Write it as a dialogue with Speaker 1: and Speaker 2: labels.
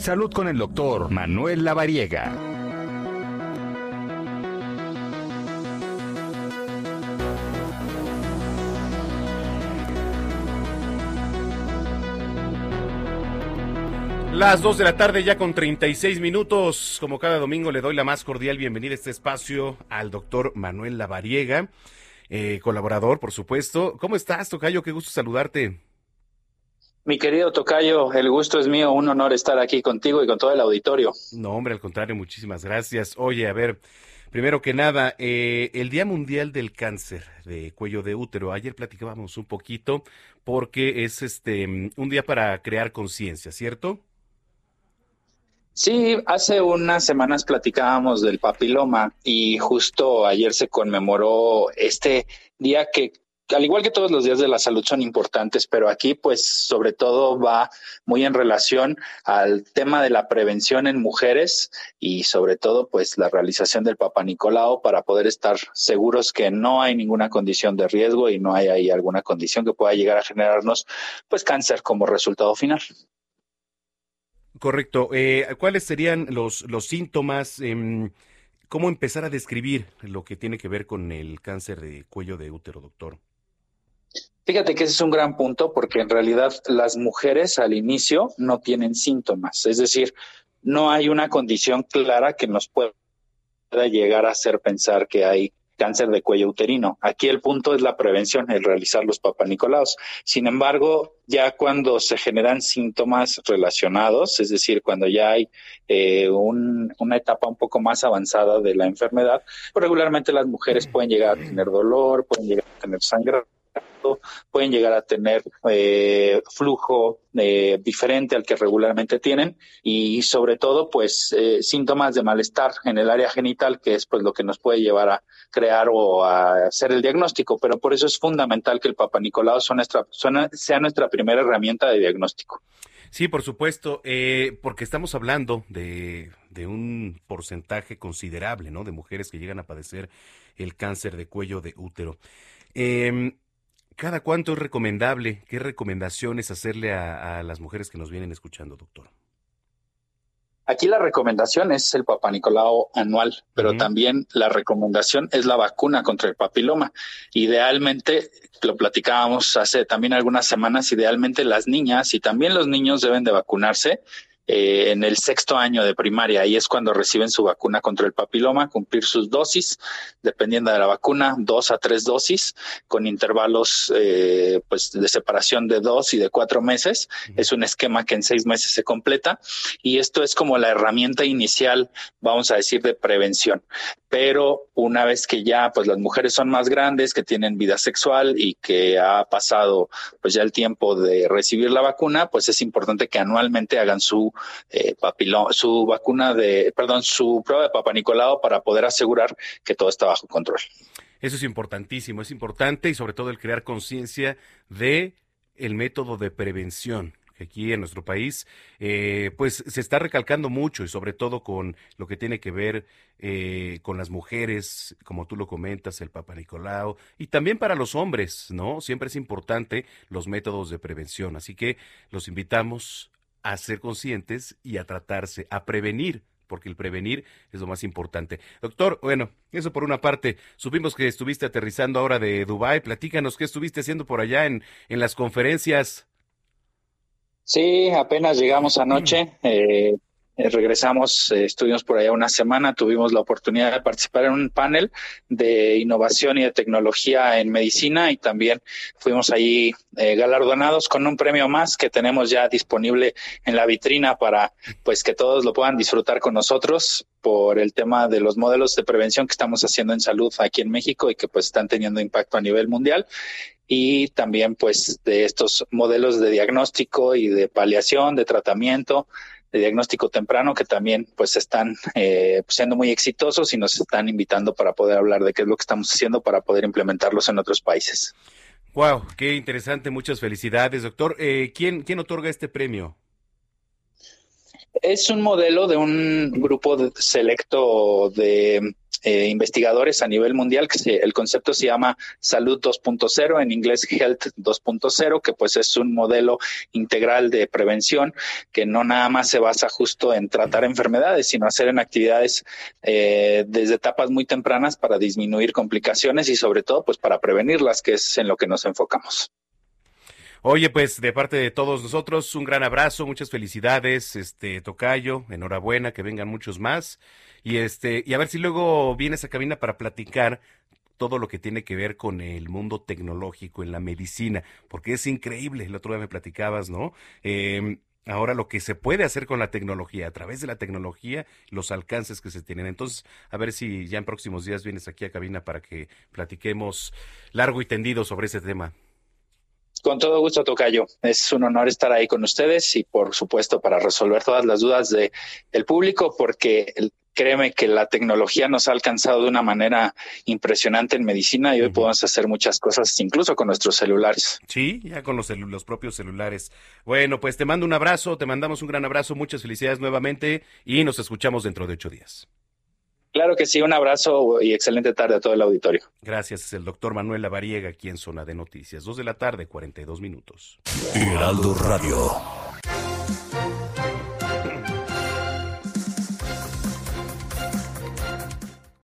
Speaker 1: Salud con el doctor Manuel Lavariega.
Speaker 2: Las 2 de la tarde ya con 36 minutos. Como cada domingo le doy la más cordial bienvenida a este espacio al doctor Manuel Lavariega, eh, colaborador, por supuesto. ¿Cómo estás, Tocayo? Qué gusto saludarte.
Speaker 3: Mi querido Tocayo, el gusto es mío, un honor estar aquí contigo y con todo el auditorio.
Speaker 2: No, hombre, al contrario, muchísimas gracias. Oye, a ver, primero que nada, eh, el Día Mundial del Cáncer de Cuello de Útero. Ayer platicábamos un poquito porque es este un día para crear conciencia, ¿cierto?
Speaker 3: Sí, hace unas semanas platicábamos del papiloma y justo ayer se conmemoró este día que al igual que todos los días de la salud son importantes, pero aquí pues sobre todo va muy en relación al tema de la prevención en mujeres y sobre todo pues la realización del Papa Nicolau para poder estar seguros que no hay ninguna condición de riesgo y no hay ahí alguna condición que pueda llegar a generarnos pues cáncer como resultado final.
Speaker 2: Correcto. Eh, ¿Cuáles serían los, los síntomas? Eh, ¿Cómo empezar a describir lo que tiene que ver con el cáncer de cuello de útero, doctor?
Speaker 3: Fíjate que ese es un gran punto porque en realidad las mujeres al inicio no tienen síntomas, es decir, no hay una condición clara que nos pueda llegar a hacer pensar que hay cáncer de cuello uterino. Aquí el punto es la prevención, el realizar los papanicolaos. Sin embargo, ya cuando se generan síntomas relacionados, es decir, cuando ya hay eh, una etapa un poco más avanzada de la enfermedad, regularmente las mujeres pueden llegar a tener dolor, pueden llegar a tener pueden llegar a tener eh, flujo eh, diferente al que regularmente tienen y sobre todo pues eh, síntomas de malestar en el área genital que es pues lo que nos puede llevar a crear o a hacer el diagnóstico pero por eso es fundamental que el Papa Nicolau sea nuestra primera herramienta de diagnóstico.
Speaker 2: Sí, por supuesto, porque estamos hablando de, de, un porcentaje considerable, ¿no? De mujeres que llegan a padecer el cáncer de cuello de útero. Eh, ¿Cada cuánto es recomendable? ¿Qué recomendaciones hacerle a, las mujeres que nos vienen escuchando, doctor?
Speaker 3: Aquí la recomendación es el Papa Nicolau anual, pero también la recomendación es la vacuna contra el papiloma. Idealmente, lo platicábamos hace también algunas semanas, idealmente las niñas y también los niños deben de vacunarse eh, en el sexto año de primaria. Ahí es cuando reciben su vacuna contra el papiloma, cumplir sus dosis, dependiendo de la vacuna, dos a tres dosis, con intervalos eh, pues de separación de dos y de cuatro meses. Es un esquema que en seis meses se completa y esto es como la herramienta inicial, vamos a decir, de prevención. Pero una vez que ya pues las mujeres son más grandes, que tienen vida sexual y que ha pasado pues ya el tiempo de recibir la vacuna, pues es importante que anualmente hagan su eh, su vacuna de, perdón, su prueba de Papa para poder asegurar que todo está bajo control.
Speaker 2: Eso es importantísimo, es importante y sobre todo el crear conciencia de el método de prevención que aquí en nuestro país eh, pues se está recalcando mucho y sobre todo con lo que tiene que ver eh, con las mujeres, como tú lo comentas, el Papa Nicolau, y también para los hombres, ¿no? Siempre es importante los métodos de prevención. Así que los invitamos a ser conscientes y a tratarse, a prevenir, porque el prevenir es lo más importante. Doctor, bueno, eso por una parte, supimos que estuviste aterrizando ahora de Dubái, platícanos qué estuviste haciendo por allá en, en las conferencias.
Speaker 3: Sí, apenas llegamos anoche. Eh, eh, regresamos, eh, estuvimos por allá una semana, tuvimos la oportunidad de participar en un panel de innovación y de tecnología en medicina y también fuimos allí eh, galardonados con un premio más que tenemos ya disponible en la vitrina para pues que todos lo puedan disfrutar con nosotros por el tema de los modelos de prevención que estamos haciendo en salud aquí en México y que pues están teniendo impacto a nivel mundial. Y también pues de estos modelos de diagnóstico y de paliación, de tratamiento de diagnóstico temprano que también pues están eh, siendo muy exitosos y nos están invitando para poder hablar de qué es lo que estamos haciendo para poder implementarlos en otros países.
Speaker 2: Wow, qué interesante, muchas felicidades, doctor. Eh, ¿quién, ¿Quién otorga este premio?
Speaker 3: Es un modelo de un grupo selecto de eh, investigadores a nivel mundial, que el concepto se llama Salud 2.0, en inglés Health 2.0, que pues es un modelo integral de prevención que no nada más se basa justo en tratar enfermedades, sino hacer en actividades eh, desde etapas muy tempranas para disminuir complicaciones y sobre todo pues para prevenirlas, que es en lo que nos enfocamos.
Speaker 2: Oye, pues de parte de todos nosotros, un gran abrazo, muchas felicidades, este Tocayo, enhorabuena, que vengan muchos más. Y este, y a ver si luego vienes a cabina para platicar todo lo que tiene que ver con el mundo tecnológico en la medicina, porque es increíble, el otro día me platicabas, ¿no? Em, ahora lo que se puede hacer con la tecnología, a través de la tecnología, los alcances que se tienen. Entonces, a ver si ya en próximos días vienes aquí a cabina para que platiquemos largo y tendido sobre ese tema.
Speaker 3: Con todo gusto, Tocayo. Es un honor estar ahí con ustedes y, por supuesto, para resolver todas las dudas de, del público, porque créeme que la tecnología nos ha alcanzado de una manera impresionante en medicina y hoy podemos hacer muchas cosas, incluso con nuestros celulares.
Speaker 2: Sí, ya con los, los propios celulares. Bueno, pues te mando un abrazo, te mandamos un gran abrazo, muchas felicidades nuevamente y nos escuchamos dentro de ocho días.
Speaker 3: Claro que sí, un abrazo y excelente tarde a todo el auditorio.
Speaker 2: Gracias, es el doctor Manuel Lavariega aquí en Zona de Noticias, dos de la tarde, 42 minutos.
Speaker 4: Heraldo Radio.